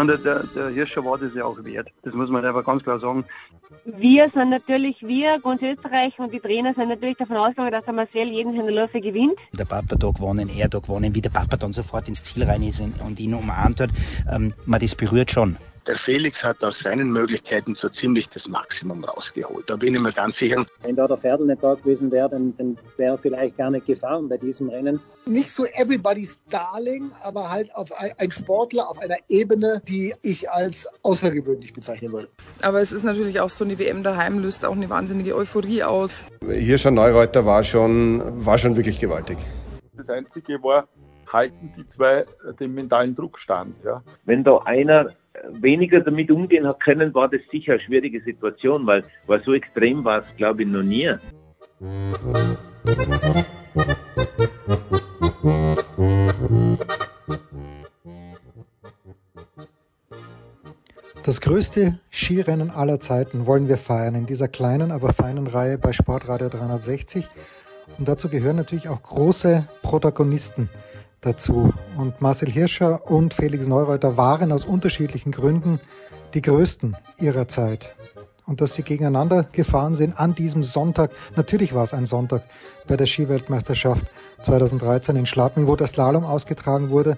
meine, der, der Hirscher war das ja auch wert. Das muss man einfach ganz klar sagen. Wir sind natürlich, wir, ganz Österreich und die Trainer sind natürlich davon ausgegangen, dass der Marcel jeden Läufe gewinnt. Der Papa da gewonnen, er da gewonnen, wie der Papa dann sofort ins Ziel rein ist und ihn umarmt hat. Ähm, man, das berührt schon. Der Felix hat aus seinen Möglichkeiten so ziemlich das Maximum rausgeholt. Da bin ich mir ganz sicher. Wenn da der Pferdl nicht da gewesen wäre, dann, dann wäre er vielleicht gar nicht gefahren bei diesem Rennen. Nicht so everybody's darling, aber halt auf ein Sportler auf einer Ebene, die ich als außergewöhnlich bezeichnen würde. Aber es ist natürlich auch so eine WM daheim, löst auch eine wahnsinnige Euphorie aus. Hier schon Neureuter war schon, war schon wirklich gewaltig. Das Einzige war, halten die zwei den mentalen Druck stand. Ja. Wenn da einer weniger damit umgehen hat können, war das sicher eine schwierige Situation, weil, weil so extrem war es, glaube ich, noch nie. Das größte Skirennen aller Zeiten wollen wir feiern in dieser kleinen, aber feinen Reihe bei Sportradio 360. Und dazu gehören natürlich auch große Protagonisten dazu. Und Marcel Hirscher und Felix Neureuter waren aus unterschiedlichen Gründen die größten ihrer Zeit. Und dass sie gegeneinander gefahren sind an diesem Sonntag, natürlich war es ein Sonntag bei der Skiweltmeisterschaft 2013 in Schladming, wo der Slalom ausgetragen wurde.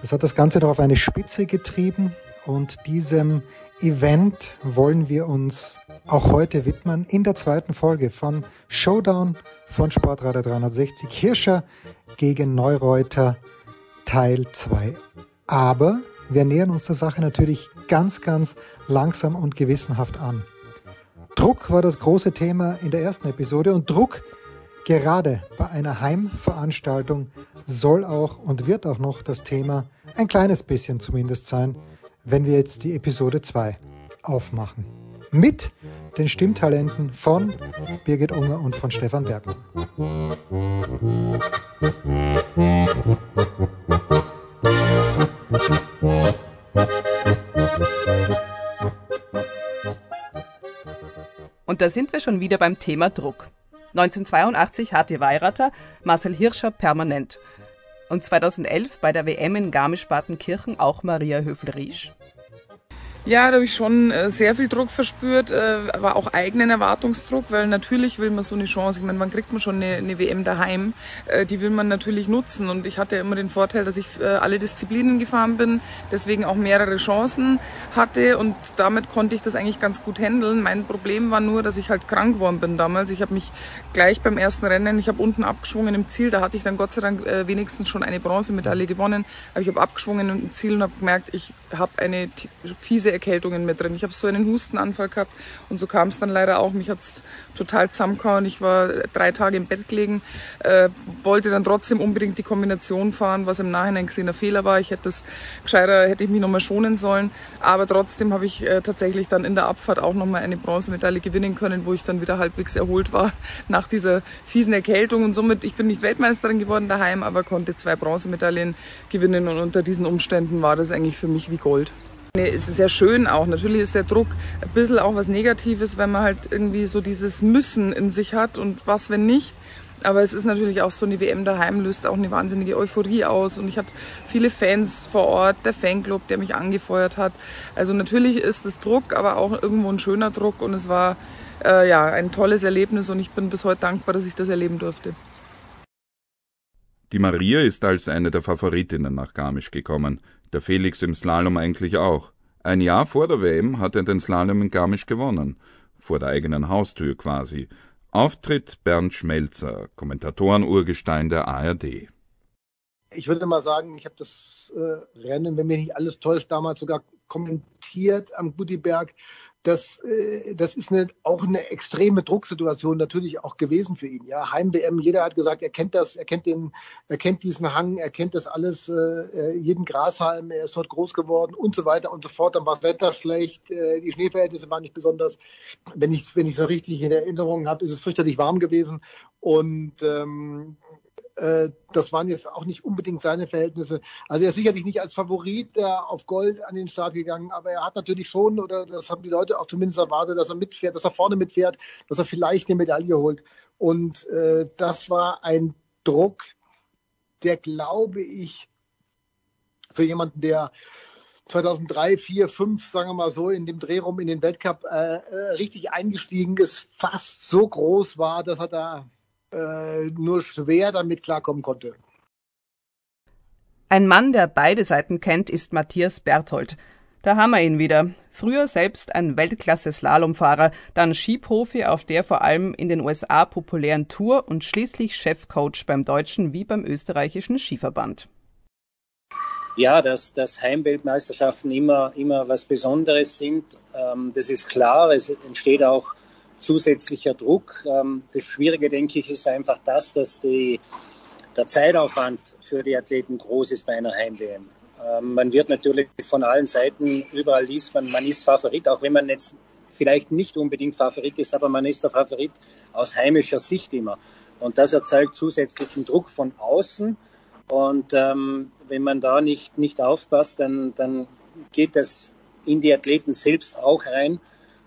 Das hat das Ganze noch auf eine Spitze getrieben und diesem Event wollen wir uns auch heute widmen in der zweiten Folge von Showdown von Sportradio 360 Hirscher gegen Neureuter Teil 2. Aber wir nähern uns der Sache natürlich ganz, ganz langsam und gewissenhaft an. Druck war das große Thema in der ersten Episode und Druck gerade bei einer Heimveranstaltung soll auch und wird auch noch das Thema ein kleines bisschen zumindest sein, wenn wir jetzt die Episode 2 aufmachen. Mit den Stimmtalenten von Birgit Unger und von Stefan Bergmann. Und da sind wir schon wieder beim Thema Druck. 1982 hatte Weirater Marcel Hirscher permanent. Und 2011 bei der WM in Garmisch-Partenkirchen auch Maria Höfel-Riesch. Ja, da habe ich schon äh, sehr viel Druck verspürt, äh, aber auch eigenen Erwartungsdruck, weil natürlich will man so eine Chance. Ich meine, wann kriegt man schon eine, eine WM daheim? Äh, die will man natürlich nutzen. Und ich hatte immer den Vorteil, dass ich alle Disziplinen gefahren bin, deswegen auch mehrere Chancen hatte und damit konnte ich das eigentlich ganz gut handeln. Mein Problem war nur, dass ich halt krank geworden bin damals. Ich habe mich gleich beim ersten Rennen, ich habe unten abgeschwungen im Ziel, da hatte ich dann Gott sei Dank wenigstens schon eine Bronzemedaille gewonnen, aber ich habe abgeschwungen im Ziel und habe gemerkt, ich habe eine fiese Erkältungen mit drin. Ich habe so einen Hustenanfall gehabt und so kam es dann leider auch. Mich hat es total zusammengehauen. Ich war drei Tage im Bett gelegen, äh, wollte dann trotzdem unbedingt die Kombination fahren, was im Nachhinein gesehen ein Fehler war. Ich hätte das gescheiter, hätte ich mich nochmal schonen sollen. Aber trotzdem habe ich äh, tatsächlich dann in der Abfahrt auch nochmal eine Bronzemedaille gewinnen können, wo ich dann wieder halbwegs erholt war nach dieser fiesen Erkältung. Und somit, ich bin nicht Weltmeisterin geworden daheim, aber konnte zwei Bronzemedaillen gewinnen. Und unter diesen Umständen war das eigentlich für mich wie Gold. Es ist sehr schön auch. Natürlich ist der Druck ein bisschen auch was Negatives, wenn man halt irgendwie so dieses Müssen in sich hat und was, wenn nicht. Aber es ist natürlich auch so eine WM daheim, löst auch eine wahnsinnige Euphorie aus. Und ich hatte viele Fans vor Ort, der Fanclub, der mich angefeuert hat. Also natürlich ist es Druck, aber auch irgendwo ein schöner Druck. Und es war äh, ja ein tolles Erlebnis und ich bin bis heute dankbar, dass ich das erleben durfte. Die Maria ist als eine der Favoritinnen nach Garmisch gekommen der Felix im Slalom eigentlich auch. Ein Jahr vor der WM hat er den Slalom in Garmisch gewonnen, vor der eigenen Haustür quasi. Auftritt Bernd Schmelzer, Kommentatoren-Urgestein der ARD. Ich würde mal sagen, ich habe das äh, Rennen, wenn mir nicht alles täuscht, damals sogar kommentiert am Gutiberg das, äh, das ist eine, auch eine extreme Drucksituation natürlich auch gewesen für ihn. Ja, Heim-WM, jeder hat gesagt, er kennt das, er kennt den, er kennt diesen Hang, er kennt das alles, äh, jeden Grashalm, er ist dort groß geworden und so weiter und so fort. Dann war das Wetter schlecht, äh, die Schneeverhältnisse waren nicht besonders. Wenn ich, wenn ich so richtig in Erinnerung habe, ist es fürchterlich warm gewesen und ähm, äh, das waren jetzt auch nicht unbedingt seine Verhältnisse. Also er ist sicherlich nicht als Favorit auf Gold an den Start gegangen, aber er hat natürlich schon, oder das haben die Leute auch zumindest erwartet, dass er mitfährt, dass er vorne mitfährt, dass er vielleicht eine Medaille holt. Und äh, das war ein Druck, der, glaube ich, für jemanden, der 2003, 4, 5, sagen wir mal so, in dem Dreh rum in den Weltcup äh, äh, richtig eingestiegen ist, fast so groß war, dass er da äh, nur schwer damit klarkommen konnte. Ein Mann, der beide Seiten kennt, ist Matthias Berthold. Da haben wir ihn wieder. Früher selbst ein Weltklasse-Slalomfahrer, dann Skiprofi auf der vor allem in den USA populären Tour und schließlich Chefcoach beim deutschen wie beim österreichischen Skiverband. Ja, dass, dass Heimweltmeisterschaften immer, immer was Besonderes sind, ähm, das ist klar. Es entsteht auch zusätzlicher Druck. Ähm, das Schwierige, denke ich, ist einfach das, dass die, der Zeitaufwand für die Athleten groß ist bei einer Heim-WM. Ähm, man wird natürlich von allen Seiten, überall liest man, man ist Favorit, auch wenn man jetzt vielleicht nicht unbedingt Favorit ist, aber man ist der Favorit aus heimischer Sicht immer. Und das erzeugt zusätzlichen Druck von außen. Und ähm, wenn man da nicht, nicht aufpasst, dann, dann geht das in die Athleten selbst auch rein.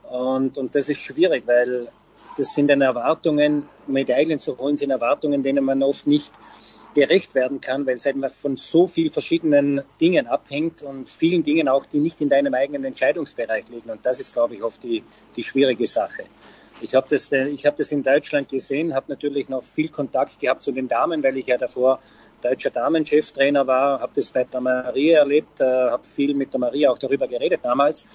Und, und das ist schwierig, weil das sind dann Erwartungen, Medaillen zu holen, sind Erwartungen, denen man oft nicht gerecht werden kann, weil es einfach von so vielen verschiedenen Dingen abhängt und vielen Dingen auch, die nicht in deinem eigenen Entscheidungsbereich liegen. Und das ist, glaube ich, oft die, die schwierige Sache. Ich habe das, ich hab das in Deutschland gesehen, habe natürlich noch viel Kontakt gehabt zu den Damen, weil ich ja davor deutscher Damencheftrainer war, habe das bei der Maria erlebt, äh, habe viel mit der Maria auch darüber geredet damals.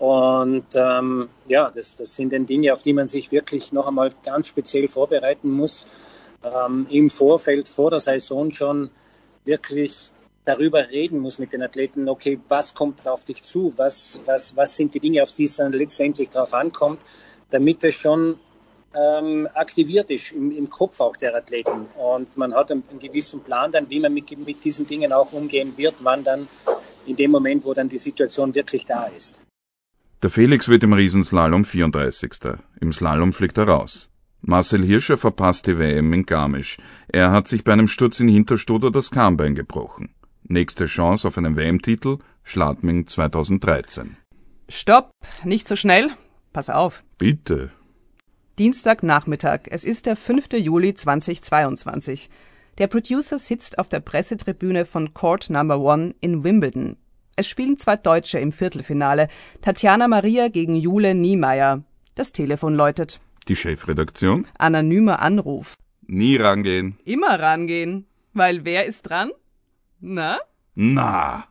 Und ähm, ja, das, das sind dann Dinge, auf die man sich wirklich noch einmal ganz speziell vorbereiten muss. Ähm, Im Vorfeld, vor der Saison schon wirklich darüber reden muss mit den Athleten, okay, was kommt auf dich zu, was, was, was sind die Dinge, auf die es dann letztendlich drauf ankommt, damit es schon ähm, aktiviert ist im, im, Kopf auch der Athleten. Und man hat einen, einen gewissen Plan dann, wie man mit, mit diesen Dingen auch umgehen wird, wann dann in dem Moment, wo dann die Situation wirklich da ist. Der Felix wird im Riesenslalom 34. Im Slalom fliegt er raus. Marcel Hirscher verpasst die WM in Garmisch. Er hat sich bei einem Sturz in Hinterstuder das Kahnbein gebrochen. Nächste Chance auf einen WM-Titel, Schladming 2013. Stopp, nicht so schnell. Pass auf. Bitte. Dienstagnachmittag. Es ist der 5. Juli 2022. Der Producer sitzt auf der Pressetribüne von Court Number One in Wimbledon. Es spielen zwei Deutsche im Viertelfinale. Tatjana Maria gegen Jule Niemeyer. Das Telefon läutet. Die Chefredaktion? Anonymer Anruf. Nie rangehen. Immer rangehen. Weil wer ist dran? Na? Na.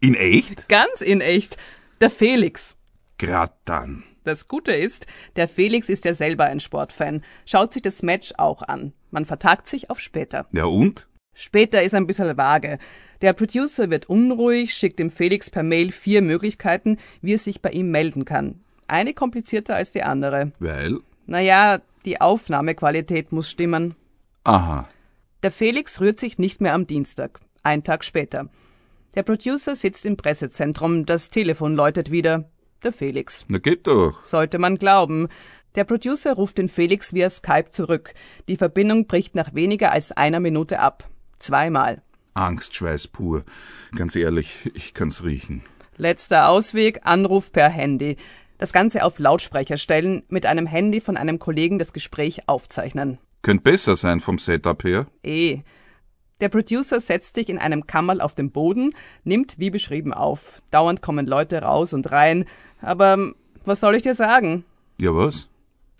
In echt? Ganz in echt. Der Felix. Grad dann. Das Gute ist, der Felix ist ja selber ein Sportfan, schaut sich das Match auch an. Man vertagt sich auf später. Ja und? Später ist ein bisschen vage. Der Producer wird unruhig, schickt dem Felix per Mail vier Möglichkeiten, wie er sich bei ihm melden kann. Eine komplizierter als die andere. Weil? Naja, die Aufnahmequalität muss stimmen. Aha. Der Felix rührt sich nicht mehr am Dienstag. Ein Tag später. Der Producer sitzt im Pressezentrum, das Telefon läutet wieder. Der Felix. Na geht doch. Sollte man glauben. Der Producer ruft den Felix via Skype zurück. Die Verbindung bricht nach weniger als einer Minute ab. Zweimal. Angstschweiß pur. Ganz ehrlich, ich kann's riechen. Letzter Ausweg, Anruf per Handy. Das Ganze auf Lautsprecher stellen, mit einem Handy von einem Kollegen das Gespräch aufzeichnen. Könnte besser sein vom Setup her. Eh. Der Producer setzt sich in einem Kammerl auf dem Boden, nimmt wie beschrieben auf. Dauernd kommen Leute raus und rein. Aber was soll ich dir sagen? Ja, was?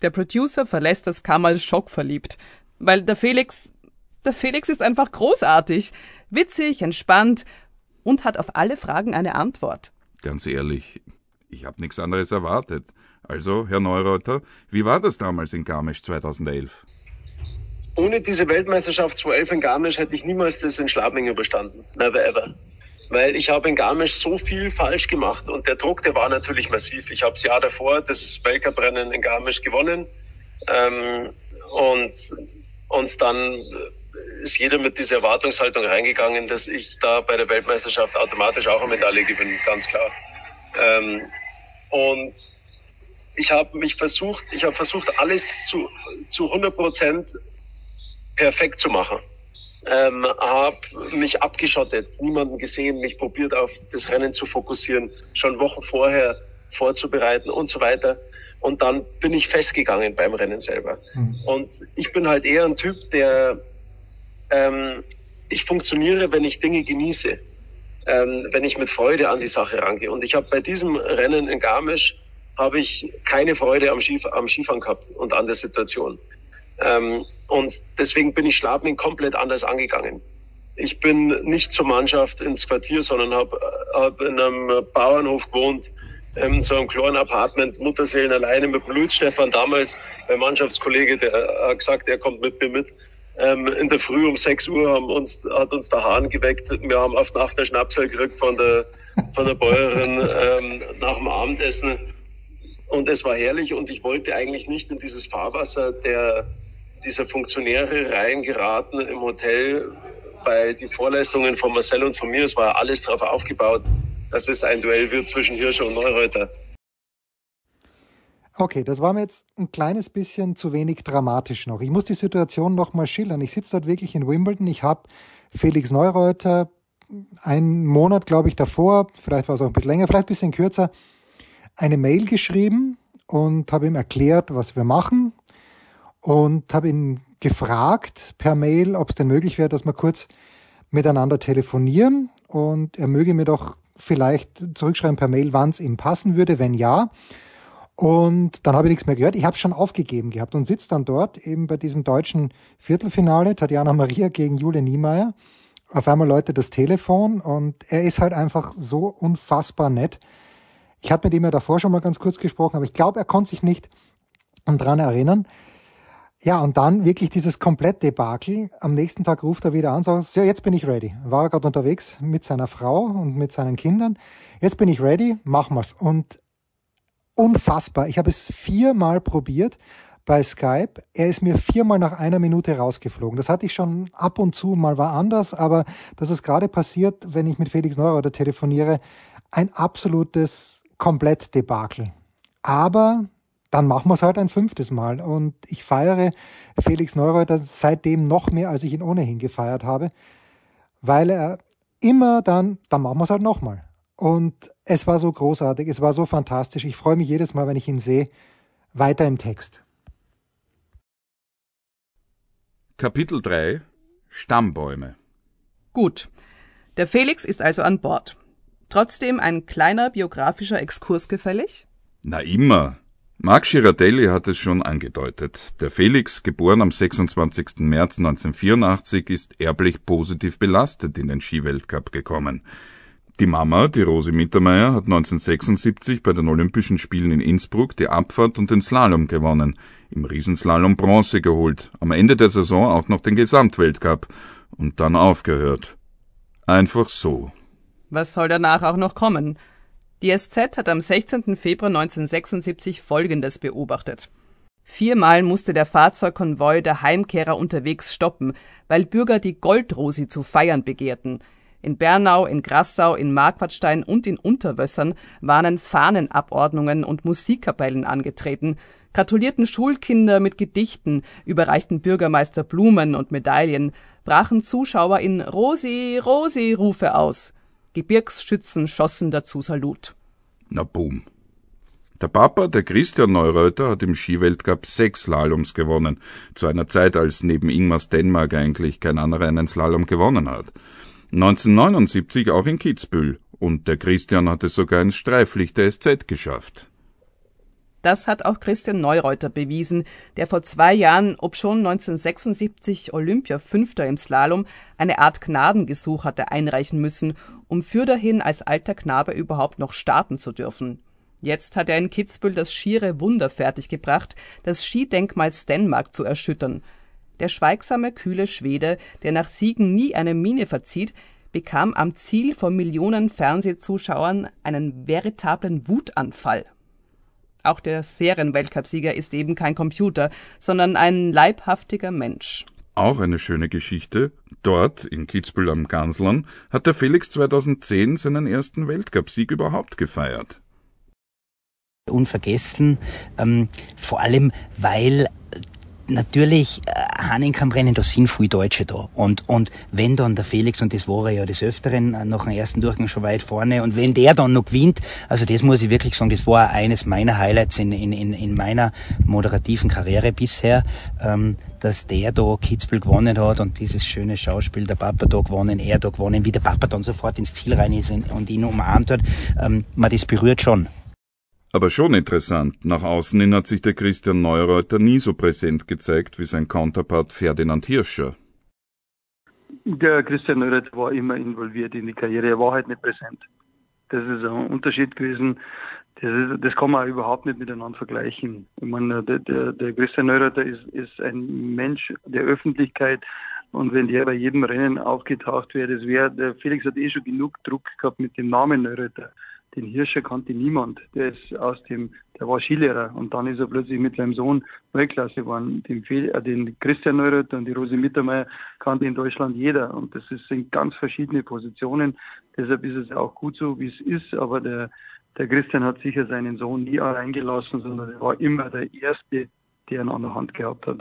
Der Producer verlässt das Kammerl schockverliebt. Weil der Felix, der Felix ist einfach großartig. Witzig, entspannt und hat auf alle Fragen eine Antwort. Ganz ehrlich, ich habe nichts anderes erwartet. Also, Herr Neureuter, wie war das damals in Garmisch 2011? Ohne diese Weltmeisterschaft 2011 in Garmisch hätte ich niemals das in Schladming überstanden. Never ever. Weil ich habe in Garmisch so viel falsch gemacht und der Druck, der war natürlich massiv. Ich habe das Jahr davor das Weltcuprennen in Garmisch gewonnen ähm, und, und dann ist jeder mit dieser Erwartungshaltung reingegangen, dass ich da bei der Weltmeisterschaft automatisch auch eine Medaille gewinne, ganz klar. Ähm, und ich habe mich versucht, ich habe versucht, alles zu, zu 100 Prozent perfekt zu machen. Ähm, habe mich abgeschottet, niemanden gesehen, mich probiert auf das Rennen zu fokussieren, schon Wochen vorher vorzubereiten und so weiter. Und dann bin ich festgegangen beim Rennen selber. Mhm. Und ich bin halt eher ein Typ, der ähm, ich funktioniere, wenn ich Dinge genieße. ähm, wenn ich mit Freude an die Sache rangehe. Und ich habe bei diesem Rennen in Garmisch habe ich keine Freude am, Skif am Skifahren gehabt und an der Situation. Ähm, und deswegen bin ich Schlabming komplett anders angegangen. Ich bin nicht zur Mannschaft ins Quartier, sondern habe hab in einem Bauernhof gewohnt, in so einem kleinen Apartment, Mutterseelen alleine mit Blut. Stefan damals, mein Mannschaftskollege, der hat gesagt, er kommt mit mir mit. Ähm, in der Früh um 6 Uhr haben uns, hat uns der Hahn geweckt. Wir haben auf Nacht der Schnapsel gekriegt von der, von der Bäuerin ähm, nach dem Abendessen. Und es war herrlich und ich wollte eigentlich nicht in dieses Fahrwasser der, dieser Funktionäre reingeraten im Hotel, weil die Vorleistungen von Marcel und von mir, es war alles darauf aufgebaut, dass es ein Duell wird zwischen Hirscher und Neureuter. Okay, das war mir jetzt ein kleines bisschen zu wenig dramatisch noch. Ich muss die Situation noch mal schildern. Ich sitze dort wirklich in Wimbledon. Ich habe Felix Neureuter einen Monat, glaube ich, davor, vielleicht war es auch ein bisschen länger, vielleicht ein bisschen kürzer, eine Mail geschrieben und habe ihm erklärt, was wir machen und habe ihn gefragt per Mail, ob es denn möglich wäre, dass wir kurz miteinander telefonieren und er möge mir doch vielleicht zurückschreiben per Mail, wann es ihm passen würde, wenn ja. Und dann habe ich nichts mehr gehört. Ich habe schon aufgegeben gehabt und sitze dann dort eben bei diesem deutschen Viertelfinale, Tatjana Maria gegen Jule Niemeyer. Auf einmal läutet das Telefon und er ist halt einfach so unfassbar nett. Ich hatte mit ihm ja davor schon mal ganz kurz gesprochen, aber ich glaube, er konnte sich nicht dran erinnern. Ja, und dann wirklich dieses Komplettdebakel. Am nächsten Tag ruft er wieder an, sagt, so, jetzt bin ich ready. War gerade unterwegs mit seiner Frau und mit seinen Kindern. Jetzt bin ich ready, machen wir's. Und unfassbar. Ich habe es viermal probiert bei Skype. Er ist mir viermal nach einer Minute rausgeflogen. Das hatte ich schon ab und zu mal war anders, aber das ist gerade passiert, wenn ich mit Felix Neureuther telefoniere, ein absolutes Komplettdebakel. Aber dann machen wir es halt ein fünftes Mal. Und ich feiere Felix Neureuter seitdem noch mehr, als ich ihn ohnehin gefeiert habe, weil er immer dann, dann machen wir es halt nochmal. Und es war so großartig, es war so fantastisch. Ich freue mich jedes Mal, wenn ich ihn sehe. Weiter im Text. Kapitel 3 Stammbäume Gut. Der Felix ist also an Bord. Trotzdem ein kleiner biografischer Exkurs gefällig? Na immer. Marc Girardelli hat es schon angedeutet. Der Felix, geboren am 26. März 1984, ist erblich positiv belastet in den Skiweltcup gekommen. Die Mama, die Rosi Mittermeier, hat 1976 bei den Olympischen Spielen in Innsbruck die Abfahrt und den Slalom gewonnen, im Riesenslalom Bronze geholt, am Ende der Saison auch noch den Gesamtweltcup und dann aufgehört. Einfach so. Was soll danach auch noch kommen? Die SZ hat am 16. Februar 1976 Folgendes beobachtet. Viermal musste der Fahrzeugkonvoi der Heimkehrer unterwegs stoppen, weil Bürger die Goldrosi zu feiern begehrten – in Bernau, in Grassau, in Marquardstein und in Unterwössern waren Fahnenabordnungen und Musikkapellen angetreten, gratulierten Schulkinder mit Gedichten, überreichten Bürgermeister Blumen und Medaillen, brachen Zuschauer in Rosi, Rosi Rufe aus. Gebirgsschützen schossen dazu Salut. Na boom. Der Papa, der Christian Neureuter, hat im Skiweltcup sechs Slaloms gewonnen, zu einer Zeit, als neben Ingmars Dänemark eigentlich kein anderer einen Slalom gewonnen hat. 1979 auch in Kitzbühel und der Christian hat es sogar ins Streiflicht der SZ geschafft. Das hat auch Christian Neureuter bewiesen, der vor zwei Jahren, obschon 1976 Olympia Fünfter im Slalom, eine Art Gnadengesuch hatte einreichen müssen, um für dahin als alter Knabe überhaupt noch starten zu dürfen. Jetzt hat er in Kitzbühel das schiere Wunder fertiggebracht, das Skidenkmal Stenmark zu erschüttern – der schweigsame, kühle Schwede, der nach Siegen nie eine Miene verzieht, bekam am Ziel von Millionen Fernsehzuschauern einen veritablen Wutanfall. Auch der Serienweltcupsieger ist eben kein Computer, sondern ein leibhaftiger Mensch. Auch eine schöne Geschichte. Dort, in Kitzbühel am Ganslern, hat der Felix 2010 seinen ersten Weltcupsieg überhaupt gefeiert. Unvergessen, ähm, vor allem weil natürlich äh, Hahnenkammrennen, da sind viele Deutsche da. Und, und wenn dann der Felix, und das war er ja des Öfteren, äh, nach dem ersten Durchgang schon weit vorne, und wenn der dann noch gewinnt, also das muss ich wirklich sagen, das war eines meiner Highlights in, in, in, in meiner moderativen Karriere bisher, ähm, dass der da Kitzbühel gewonnen hat und dieses schöne Schauspiel, der Papa da gewonnen, er da gewonnen, wie der Papa dann sofort ins Ziel rein ist und ihn umarmt hat, ähm, man das berührt schon. Aber schon interessant, nach außen hin hat sich der Christian Neureuter nie so präsent gezeigt wie sein Counterpart Ferdinand Hirscher. Der Christian Neureuter war immer involviert in die Karriere, er war halt nicht präsent. Das ist ein Unterschied gewesen. Das, ist, das kann man überhaupt nicht miteinander vergleichen. Ich meine, der, der, der Christian Neureuter ist, ist ein Mensch der Öffentlichkeit und wenn der bei jedem Rennen aufgetaucht wäre, das wäre, der Felix hat eh schon genug Druck gehabt mit dem Namen Neureuter den Hirscher kannte niemand. Der ist aus dem, der war Skilehrer und dann ist er plötzlich mit seinem Sohn Weltklasse geworden. Den, äh, den Christian Neureuter und die Rose Mittermeier kannte in Deutschland jeder und das ist, sind ganz verschiedene Positionen. Deshalb ist es auch gut so, wie es ist, aber der, der Christian hat sicher seinen Sohn nie alleingelassen, sondern er war immer der Erste, der ihn an der Hand gehabt hat.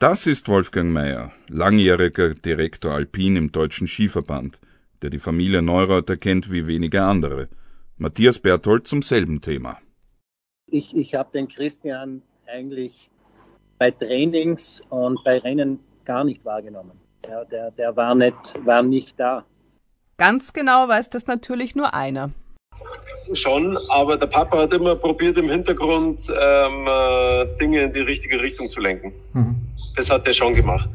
Das ist Wolfgang Mayer, langjähriger Direktor Alpin im Deutschen Skiverband, der die Familie Neureuter kennt wie wenige andere – Matthias Berthold zum selben Thema. Ich, ich habe den Christian eigentlich bei Trainings und bei Rennen gar nicht wahrgenommen. Ja, der, der war, nicht, war nicht da. Ganz genau weiß das natürlich nur einer. Schon, aber der Papa hat immer probiert, im Hintergrund ähm, äh, Dinge in die richtige Richtung zu lenken. Mhm. Das hat er schon gemacht.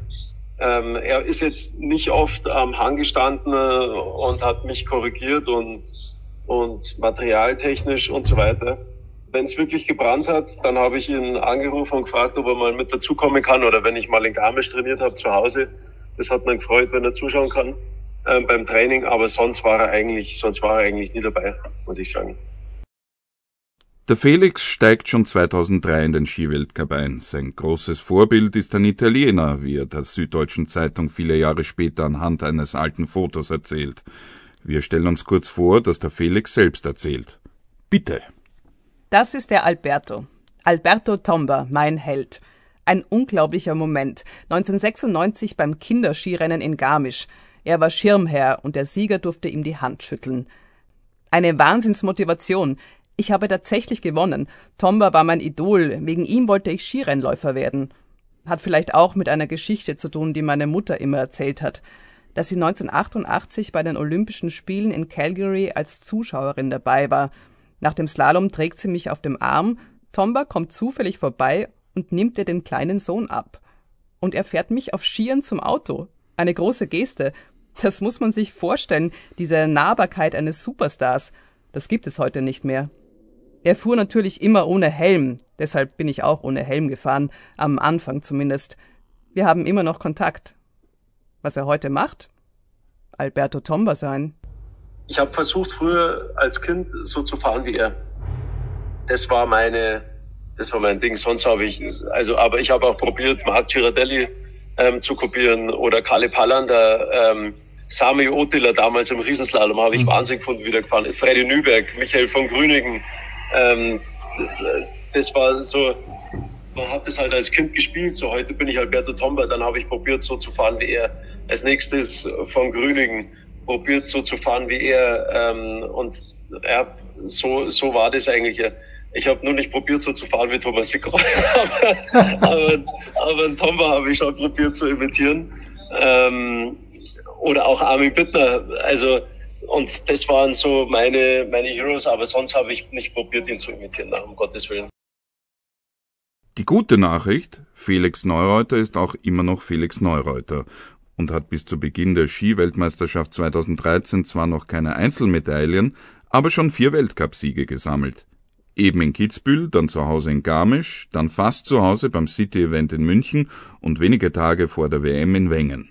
Ähm, er ist jetzt nicht oft am Hang gestanden äh, und hat mich korrigiert und und materialtechnisch und so weiter. Wenn es wirklich gebrannt hat, dann habe ich ihn angerufen und gefragt, ob er mal mit dazukommen kann oder wenn ich mal in Garmisch trainiert habe zu Hause. Das hat man gefreut, wenn er zuschauen kann äh, beim Training, aber sonst war er eigentlich, sonst war er eigentlich nie dabei, muss ich sagen. Der Felix steigt schon 2003 in den Skiweltcup ein. Sein großes Vorbild ist ein Italiener, wie er der Süddeutschen Zeitung viele Jahre später anhand eines alten Fotos erzählt. Wir stellen uns kurz vor, dass der Felix selbst erzählt. Bitte. Das ist der Alberto. Alberto Tomba, mein Held. Ein unglaublicher Moment. 1996 beim Kinderskirennen in Garmisch. Er war Schirmherr und der Sieger durfte ihm die Hand schütteln. Eine Wahnsinnsmotivation. Ich habe tatsächlich gewonnen. Tomba war mein Idol. Wegen ihm wollte ich Skirennläufer werden. Hat vielleicht auch mit einer Geschichte zu tun, die meine Mutter immer erzählt hat dass sie 1988 bei den Olympischen Spielen in Calgary als Zuschauerin dabei war. Nach dem Slalom trägt sie mich auf dem Arm, Tomba kommt zufällig vorbei und nimmt ihr den kleinen Sohn ab. Und er fährt mich auf Skiern zum Auto. Eine große Geste. Das muss man sich vorstellen, diese Nahbarkeit eines Superstars. Das gibt es heute nicht mehr. Er fuhr natürlich immer ohne Helm, deshalb bin ich auch ohne Helm gefahren, am Anfang zumindest. Wir haben immer noch Kontakt. Was er heute macht? Alberto Tomba sein. Ich habe versucht, früher als Kind so zu fahren wie er. Das war meine, das war mein Ding. Sonst habe ich, also, aber ich habe auch probiert, Marc Girardelli ähm, zu kopieren oder Kalle Pallander, ähm, Sami Otila damals im Riesenslalom habe ich mhm. wahnsinnig gefunden, wieder gefahren. Freddy Nüberg, Michael von Grünigen. Ähm, das war so, man hat das halt als Kind gespielt. So heute bin ich Alberto Tomba, dann habe ich probiert, so zu fahren wie er. Als nächstes von Grünigen probiert, so zu fahren wie er. Ähm, und ja, so, so war das eigentlich. Ich habe nur nicht probiert, so zu fahren wie Thomas Sickroy, aber, aber, aber Tomba habe ich schon probiert zu imitieren. Ähm, oder auch Armin Bittner. Also, und das waren so meine, meine Heroes, aber sonst habe ich nicht probiert, ihn zu imitieren, um Gottes Willen. Die gute Nachricht, Felix Neureuter ist auch immer noch Felix Neureuter und hat bis zu Beginn der Skiweltmeisterschaft 2013 zwar noch keine Einzelmedaillen, aber schon vier Weltcupsiege gesammelt. Eben in Kitzbühel, dann zu Hause in Garmisch, dann fast zu Hause beim City-Event in München und wenige Tage vor der WM in Wengen.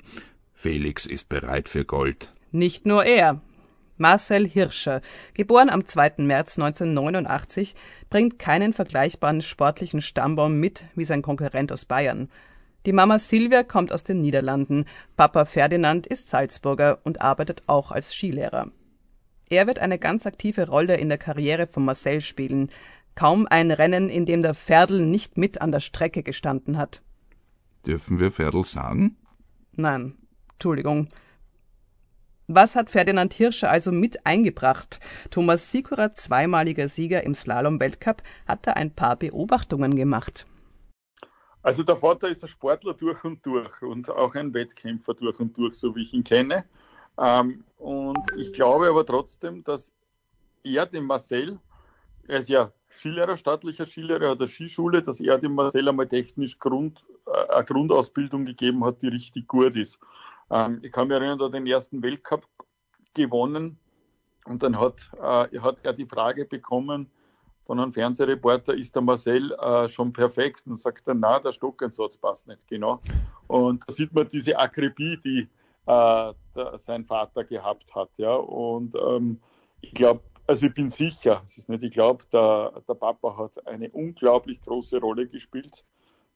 Felix ist bereit für Gold. Nicht nur er. Marcel Hirscher, geboren am 2. März 1989, bringt keinen vergleichbaren sportlichen Stammbaum mit wie sein Konkurrent aus Bayern. Die Mama Silvia kommt aus den Niederlanden, Papa Ferdinand ist Salzburger und arbeitet auch als Skilehrer. Er wird eine ganz aktive Rolle in der Karriere von Marcel spielen. Kaum ein Rennen, in dem der Ferdl nicht mit an der Strecke gestanden hat. Dürfen wir Ferdl sagen? Nein, Entschuldigung. Was hat Ferdinand Hirscher also mit eingebracht? Thomas Sikora, zweimaliger Sieger im Slalom-Weltcup, hat da ein paar Beobachtungen gemacht. Also der Vater ist ein Sportler durch und durch und auch ein Wettkämpfer durch und durch, so wie ich ihn kenne. Ähm, und ich glaube aber trotzdem, dass er dem Marcel, er ist ja Skilehrer, staatlicher Skilehrer, hat eine Skischule, dass er dem Marcel einmal technisch Grund, äh, eine Grundausbildung gegeben hat, die richtig gut ist. Ähm, ich kann mich erinnern, er hat den ersten Weltcup gewonnen und dann hat, äh, hat er die Frage bekommen von einem Fernsehreporter, ist der Marcel äh, schon perfekt? Und sagt er, na, der Stockensatz passt nicht genau. Und da sieht man diese Akribie, die äh, der, sein Vater gehabt hat. Ja? Und ähm, ich glaube, also ich bin sicher, es ist nicht, ich glaube, der, der Papa hat eine unglaublich große Rolle gespielt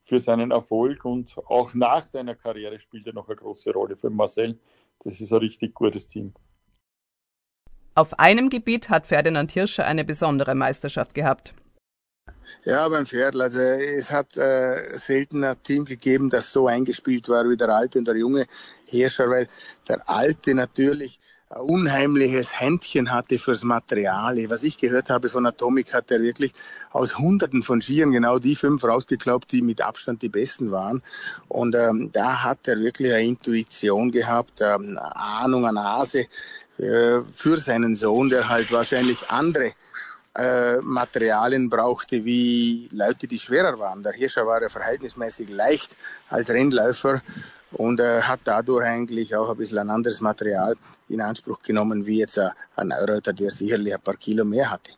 für seinen Erfolg und auch nach seiner Karriere spielt er noch eine große Rolle für Marcel. Das ist ein richtig gutes Team. Auf einem Gebiet hat Ferdinand Hirscher eine besondere Meisterschaft gehabt. Ja, beim Pferd. Also es hat äh, selten ein Team gegeben, das so eingespielt war wie der alte und der junge Hirscher, weil der alte natürlich ein unheimliches Händchen hatte fürs Material. Was ich gehört habe von Atomic, hat er wirklich aus Hunderten von Skiern genau die fünf rausgekloppt, die mit Abstand die besten waren. Und ähm, da hat er wirklich eine Intuition gehabt, ähm, eine Ahnung, eine Nase äh, für seinen Sohn, der halt wahrscheinlich andere äh, Materialien brauchte wie Leute, die schwerer waren. Der Hirscher war ja verhältnismäßig leicht als Rennläufer und äh, hat dadurch eigentlich auch ein bisschen ein anderes Material in Anspruch genommen, wie jetzt ein, ein Neureuther, der sicherlich ein paar Kilo mehr hatte.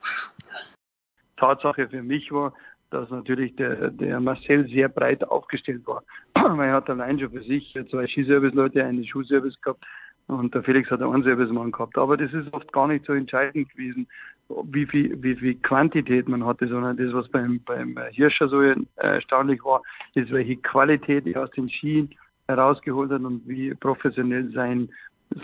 Tatsache für mich war, dass natürlich der, der Marcel sehr breit aufgestellt war. Er hat allein schon für sich zwei Skiservice-Leute, einen Schuhservice gehabt und der Felix hat einen Servicemann gehabt. Aber das ist oft gar nicht so entscheidend gewesen, wie viel, wie viel Quantität man hatte, sondern das, was beim, beim Hirscher so erstaunlich war, ist, welche Qualität er aus den Skien herausgeholt hat und wie professionell sein,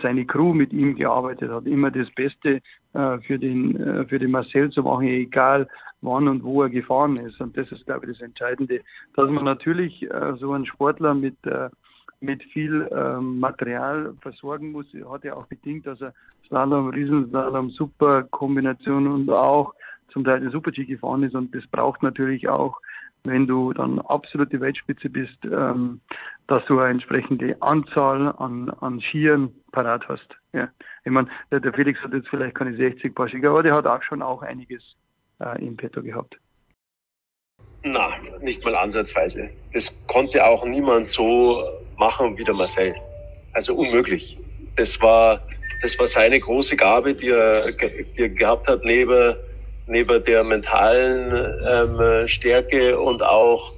seine Crew mit ihm gearbeitet hat. Immer das Beste äh, für, den, äh, für den Marcel zu machen, egal wann und wo er gefahren ist. Und das ist, glaube ich, das Entscheidende, dass man natürlich äh, so einen Sportler mit äh, mit viel ähm, Material versorgen muss. Hat ja auch bedingt, dass er Slalom, Riesenslalom, super Kombination und auch zum Teil den Super-G gefahren ist. Und das braucht natürlich auch, wenn du dann absolute Weltspitze bist, ähm, dass du eine entsprechende Anzahl an, an Skiern parat hast. Ja. Ich meine, der, der Felix hat jetzt vielleicht keine 60 Paar Skier, aber der hat auch schon auch einiges äh, im Petto gehabt. Na, nicht mal ansatzweise. Das konnte auch niemand so machen wie der Marcel. Also unmöglich. Das war, das war seine große Gabe, die er, die er gehabt hat, neben, neben der mentalen ähm, Stärke und auch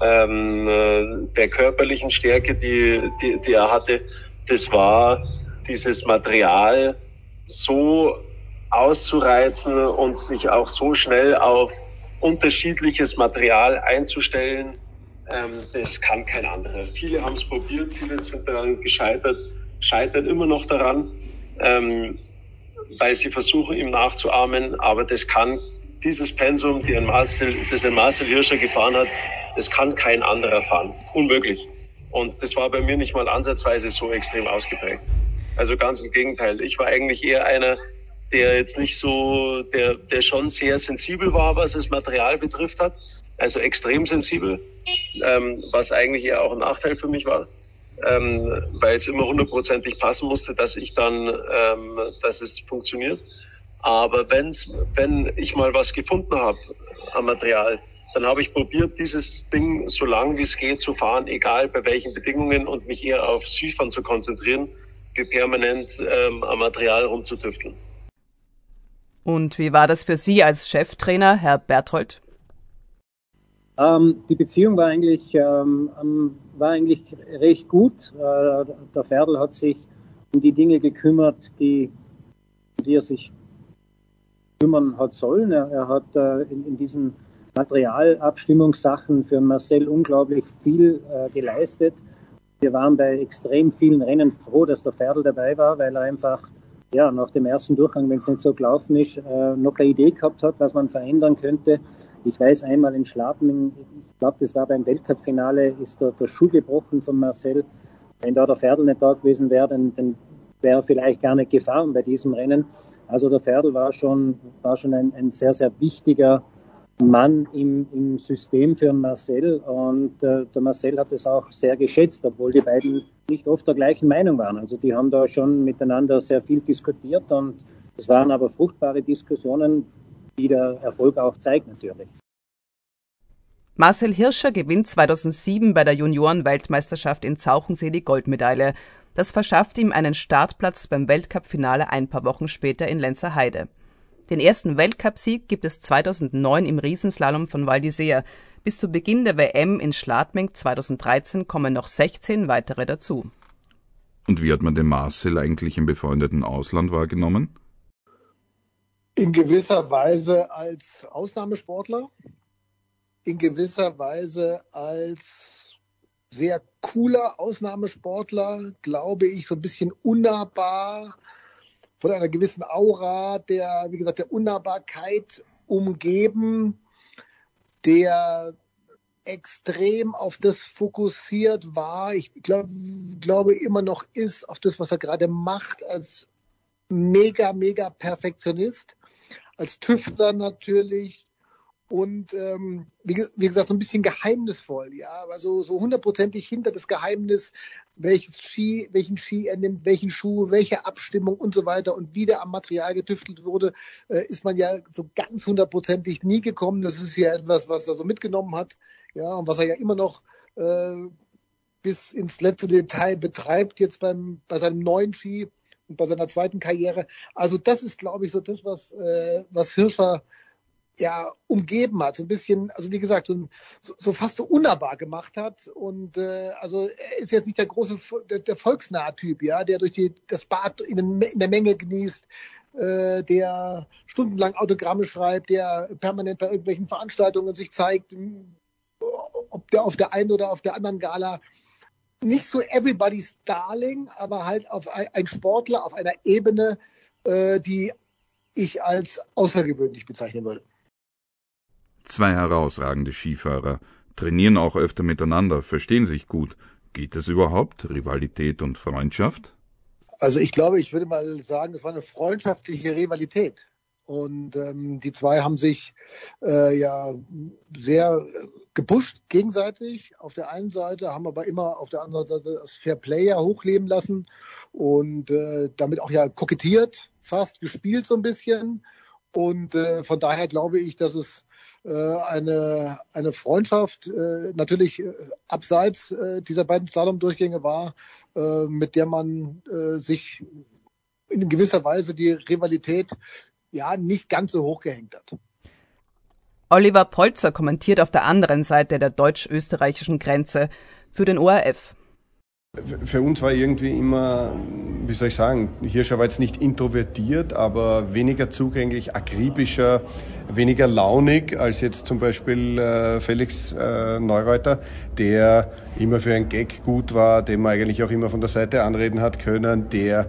ähm, der körperlichen Stärke, die, die, die er hatte. Das war dieses Material so auszureizen und sich auch so schnell auf unterschiedliches Material einzustellen, ähm, das kann kein anderer. Viele haben es probiert, viele sind daran gescheitert, scheitern immer noch daran, ähm, weil sie versuchen, ihm nachzuahmen. Aber das kann dieses Pensum, die ein Marcel, das ein Marcel Hirscher gefahren hat, das kann kein anderer fahren. Unmöglich. Und das war bei mir nicht mal ansatzweise so extrem ausgeprägt. Also ganz im Gegenteil. Ich war eigentlich eher einer, der jetzt nicht so, der, der schon sehr sensibel war, was das Material betrifft hat. Also extrem sensibel, ähm, was eigentlich eher auch ein Nachteil für mich war, ähm, weil es immer hundertprozentig passen musste, dass ich dann, ähm, dass es funktioniert. Aber wenn's, wenn ich mal was gefunden habe am Material, dann habe ich probiert, dieses Ding so lang wie es geht zu fahren, egal bei welchen Bedingungen und mich eher auf Skifahren zu konzentrieren, wie permanent ähm, am Material rumzutüfteln. Und wie war das für Sie als Cheftrainer, Herr Berthold? Ähm, die Beziehung war eigentlich, ähm, war eigentlich recht gut. Äh, der Ferdl hat sich um die Dinge gekümmert, die, die er sich kümmern hat sollen. Er, er hat äh, in, in, diesen Materialabstimmungssachen für Marcel unglaublich viel äh, geleistet. Wir waren bei extrem vielen Rennen froh, dass der Ferdl dabei war, weil er einfach ja, nach dem ersten Durchgang, wenn es nicht so gelaufen ist, äh, noch eine Idee gehabt hat, was man verändern könnte. Ich weiß einmal in Schladming, ich glaube, das war beim Weltcup-Finale, ist da der Schuh gebrochen von Marcel. Wenn da der Ferdl nicht da gewesen wäre, dann, dann wäre er vielleicht gar nicht gefahren bei diesem Rennen. Also der Ferdl war schon, war schon ein, ein sehr, sehr wichtiger Mann im, im System für Marcel und äh, der Marcel hat es auch sehr geschätzt, obwohl die beiden nicht oft der gleichen Meinung waren. Also die haben da schon miteinander sehr viel diskutiert und es waren aber fruchtbare Diskussionen, wie der Erfolg auch zeigt natürlich. Marcel Hirscher gewinnt 2007 bei der Junioren-Weltmeisterschaft in Zauchensee die Goldmedaille. Das verschafft ihm einen Startplatz beim Weltcup-Finale ein paar Wochen später in Lenzerheide. Den ersten Weltcupsieg gibt es 2009 im Riesenslalom von Val d'Isère. Bis zu Beginn der WM in Schladming 2013 kommen noch 16 weitere dazu. Und wie hat man den Marcel eigentlich im befreundeten Ausland wahrgenommen? In gewisser Weise als Ausnahmesportler, in gewisser Weise als sehr cooler Ausnahmesportler, glaube ich, so ein bisschen unnahbar, von einer gewissen Aura, der, wie gesagt, der Unnahbarkeit umgeben, der extrem auf das fokussiert war. Ich glaub, glaube immer noch ist auf das, was er gerade macht, als mega, mega Perfektionist, als Tüftler natürlich und ähm, wie, wie, gesagt so ein bisschen geheimnisvoll, ja, also so hundertprozentig hinter das Geheimnis welches Ski, welchen Ski er nimmt, welchen Schuh, welche Abstimmung und so weiter und wie der am Material getüftelt wurde, äh, ist man ja so ganz hundertprozentig nie gekommen. Das ist ja etwas, was er so mitgenommen hat, ja, und was er ja immer noch äh, bis ins letzte Detail betreibt, jetzt beim, bei seinem neuen Ski und bei seiner zweiten Karriere. Also das ist, glaube ich, so das, was, äh, was Hirscher ja umgeben hat, so ein bisschen, also wie gesagt, so, so fast so unnahbar gemacht hat. Und äh, also er ist jetzt nicht der große, der, der volksnahe Typ, ja, der durch die, das Bad in, in der Menge genießt, äh, der stundenlang Autogramme schreibt, der permanent bei irgendwelchen Veranstaltungen sich zeigt, ob der auf der einen oder auf der anderen Gala nicht so everybody's darling, aber halt auf ein Sportler auf einer Ebene, äh, die ich als außergewöhnlich bezeichnen würde. Zwei herausragende Skifahrer, trainieren auch öfter miteinander, verstehen sich gut. Geht das überhaupt? Rivalität und Freundschaft? Also ich glaube, ich würde mal sagen, es war eine freundschaftliche Rivalität. Und ähm, die zwei haben sich äh, ja sehr gepusht gegenseitig auf der einen Seite, haben aber immer auf der anderen Seite das Fair Player hochleben lassen und äh, damit auch ja kokettiert, fast gespielt so ein bisschen. Und äh, von daher glaube ich, dass es eine, eine Freundschaft äh, natürlich äh, abseits dieser beiden Slalom-Durchgänge war, mit der man sich in gewisser Weise die Rivalität ja nicht ganz so hoch gehängt hat. Oliver Polzer kommentiert auf der anderen Seite der deutsch-österreichischen Grenze für den ORF. Für uns war irgendwie immer, wie soll ich sagen, Hirscher war jetzt nicht introvertiert, aber weniger zugänglich, akribischer, weniger launig als jetzt zum Beispiel äh, Felix äh, Neureuter, der immer für ein Gag gut war, den man eigentlich auch immer von der Seite anreden hat können, der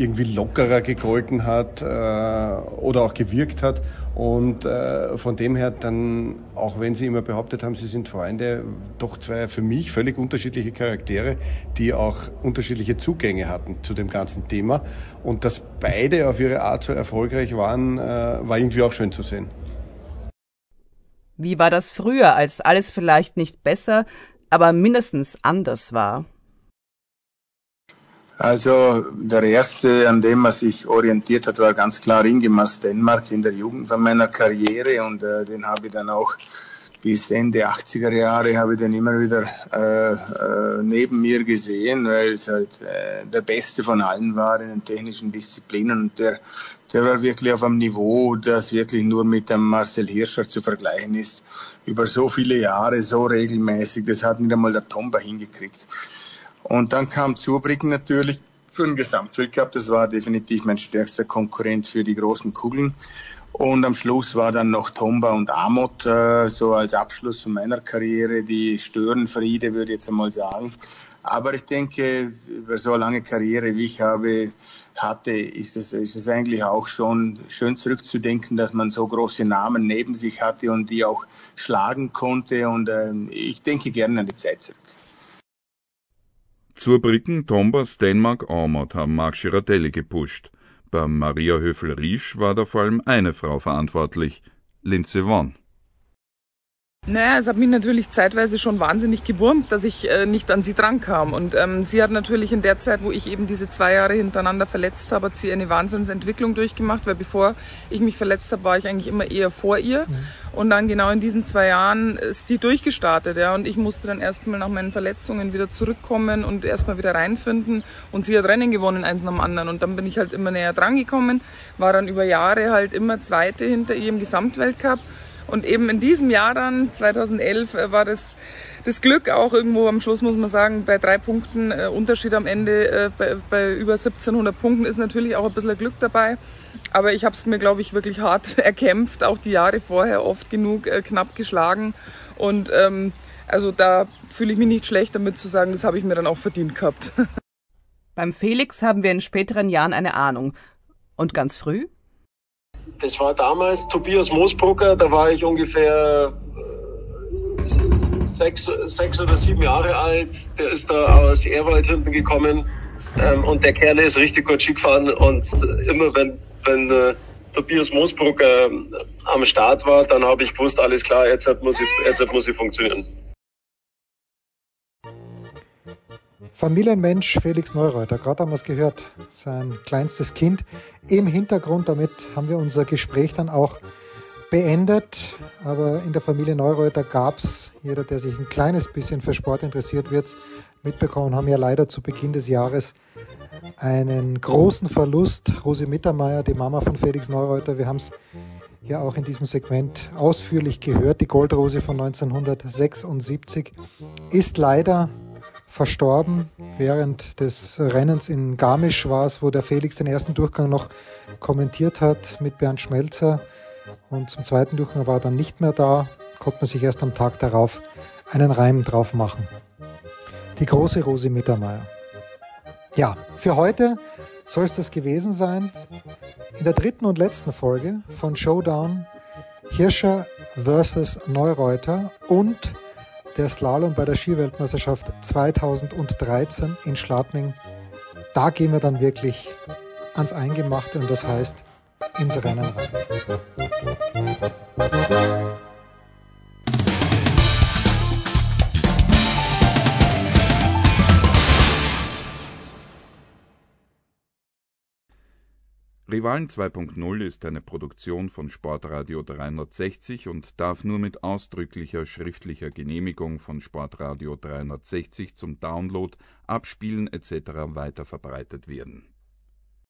irgendwie lockerer gegolten hat äh, oder auch gewirkt hat. Und äh, von dem her dann, auch wenn sie immer behauptet haben, sie sind Freunde, doch zwei für mich völlig unterschiedliche Charaktere, die auch unterschiedliche Zugänge hatten zu dem ganzen Thema. Und dass beide auf ihre Art so erfolgreich waren, äh, war irgendwie auch schön zu sehen. Wie war das früher, als alles vielleicht nicht besser, aber mindestens anders war? Also der erste, an dem man sich orientiert hat, war ganz klar Ingemar Denmark in der Jugend von meiner Karriere und äh, den habe ich dann auch bis Ende 80er Jahre habe ich den immer wieder äh, äh, neben mir gesehen, weil es halt äh, der Beste von allen war in den technischen Disziplinen und der, der war wirklich auf einem Niveau, das wirklich nur mit dem Marcel Hirscher zu vergleichen ist. Über so viele Jahre, so regelmäßig, das hat nicht einmal der Tomba hingekriegt. Und dann kam Zurbriggen natürlich für den Gesamtweltcup. Das war definitiv mein stärkster Konkurrent für die großen Kugeln. Und am Schluss war dann noch Tomba und Amot, äh, so als Abschluss meiner Karriere, die Störenfriede, würde ich jetzt einmal sagen. Aber ich denke, über so eine lange Karriere wie ich habe, hatte, ist es, ist es eigentlich auch schon schön zurückzudenken, dass man so große Namen neben sich hatte und die auch schlagen konnte. Und äh, ich denke gerne an die Zeit zurück. Zur Bricken Tombas Dänemark Ormod haben Marc Girardelli gepusht. Bei Maria Höfel-Riesch war da vor allem eine Frau verantwortlich, Lindsay Vonn. Naja, es hat mich natürlich zeitweise schon wahnsinnig gewurmt, dass ich äh, nicht an sie drankam. Und ähm, sie hat natürlich in der Zeit, wo ich eben diese zwei Jahre hintereinander verletzt habe, hat sie eine Wahnsinnsentwicklung durchgemacht, weil bevor ich mich verletzt habe, war ich eigentlich immer eher vor ihr. Mhm. Und dann genau in diesen zwei Jahren ist die durchgestartet, ja. Und ich musste dann erstmal nach meinen Verletzungen wieder zurückkommen und erstmal wieder reinfinden. Und sie hat Rennen gewonnen, eins nach dem anderen. Und dann bin ich halt immer näher drangekommen, war dann über Jahre halt immer Zweite hinter ihr im Gesamtweltcup. Und eben in diesem Jahr dann, 2011, äh, war das das Glück auch irgendwo am Schluss, muss man sagen, bei drei Punkten äh, Unterschied am Ende, äh, bei, bei, über 1700 Punkten ist natürlich auch ein bisschen Glück dabei. Aber ich habe es mir, glaube ich, wirklich hart erkämpft, auch die Jahre vorher oft genug äh, knapp geschlagen. Und ähm, also da fühle ich mich nicht schlecht damit zu sagen, das habe ich mir dann auch verdient gehabt. Beim Felix haben wir in späteren Jahren eine Ahnung. Und ganz früh? Das war damals Tobias Moosbrucker, da war ich ungefähr äh, sechs, sechs oder sieben Jahre alt. Der ist da aus Erwald hinten gekommen ähm, und der Kerl ist richtig gut Ski gefahren und immer wenn, wenn äh, Tobias Moosbrucker äh, am Start war, dann habe ich gewusst, alles klar, jetzt muss ich, jetzt muss ich funktionieren. Familienmensch Felix Neureuter, gerade haben wir es gehört, sein kleinstes Kind im Hintergrund. Damit haben wir unser Gespräch dann auch beendet. Aber in der Familie Neureuter gab es, jeder, der sich ein kleines bisschen für Sport interessiert, wird es mitbekommen, haben ja leider zu Beginn des Jahres einen großen Verlust. Rosi Mittermeier, die Mama von Felix Neureuter, wir haben es ja auch in diesem Segment ausführlich gehört. Die Goldrose von 1976 ist leider verstorben. Während des Rennens in Garmisch war es, wo der Felix den ersten Durchgang noch kommentiert hat mit Bernd Schmelzer. Und zum zweiten Durchgang war er dann nicht mehr da, konnte man sich erst am Tag darauf einen Reim drauf machen. Die große Rosi Mittermeier. Ja, für heute soll es das gewesen sein. In der dritten und letzten Folge von Showdown Hirscher versus Neureuter und der Slalom bei der Skiweltmeisterschaft 2013 in Schladming. Da gehen wir dann wirklich ans Eingemachte und das heißt ins Rennen rein. Rivalen 2.0 ist eine Produktion von Sportradio 360 und darf nur mit ausdrücklicher schriftlicher Genehmigung von Sportradio 360 zum Download, Abspielen etc. weiterverbreitet werden